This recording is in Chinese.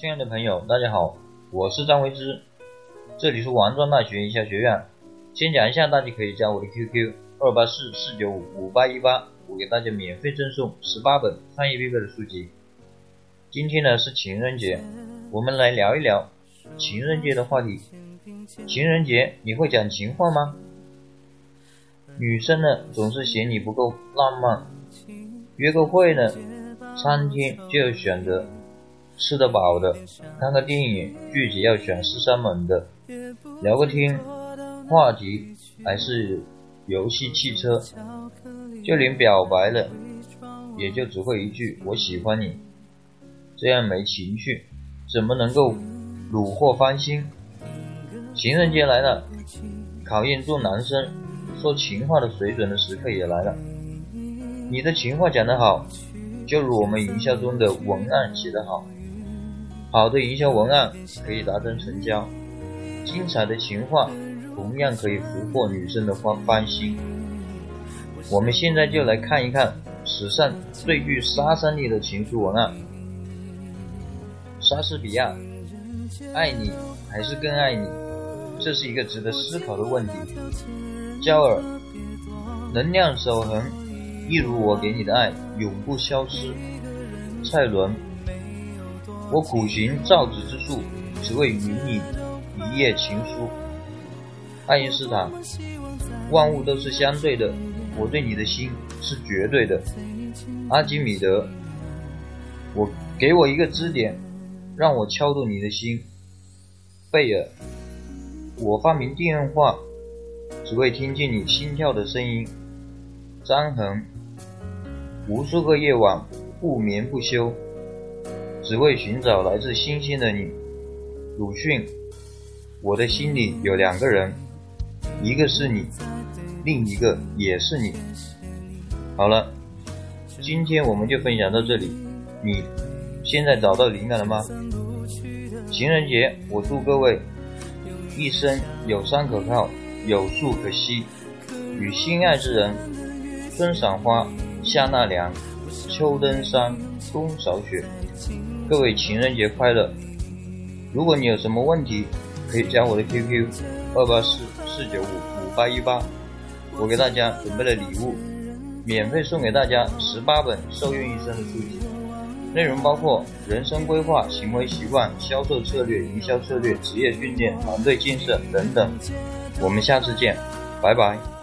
亲爱的朋友，大家好，我是张维之，这里是王庄大学营销学院。先讲一下，大家可以加我的 QQ 二八四四九五五八一八，我给大家免费赠送十八本创业必备的书籍。今天呢是情人节，我们来聊一聊情人节的话题。情人节你会讲情话吗？女生呢总是嫌你不够浪漫，约个会呢，餐厅就要选择。吃得饱的，看个电影，剧集要选十三门的，聊个天，话题还是游戏、汽车，就连表白了，也就只会一句“我喜欢你”，这样没情趣，怎么能够虏获芳心？情人节来了，考验做男生说情话的水准的时刻也来了。你的情话讲得好，就如我们营销中的文案写得好。好的营销文案可以达成成交，精彩的情话同样可以俘获女生的欢欢心。我们现在就来看一看史上最具杀伤力的情书文案。莎士比亚，爱你还是更爱你，这是一个值得思考的问题。焦耳，能量守恒，一如我给你的爱，永不消失。蔡伦。我苦行造纸之术，只为与你一夜情书。爱因斯坦，万物都是相对的，我对你的心是绝对的。阿基米德，我给我一个支点，让我敲动你的心。贝尔，我发明电话，只为听见你心跳的声音。张衡，无数个夜晚不眠不休。只为寻找来自星星的你，鲁迅。我的心里有两个人，一个是你，另一个也是你。好了，今天我们就分享到这里。你现在找到灵感了吗？情人节，我祝各位一生有山可靠，有树可栖，与心爱之人春赏花，夏纳凉，秋登山，冬扫雪。各位情人节快乐！如果你有什么问题，可以加我的 QQ 二八四四九五五八一八，我给大家准备了礼物，免费送给大家十八本受用一生的书籍，内容包括人生规划、行为习惯、销售策略、营销策略、职业训练、团队建设等等。我们下次见，拜拜。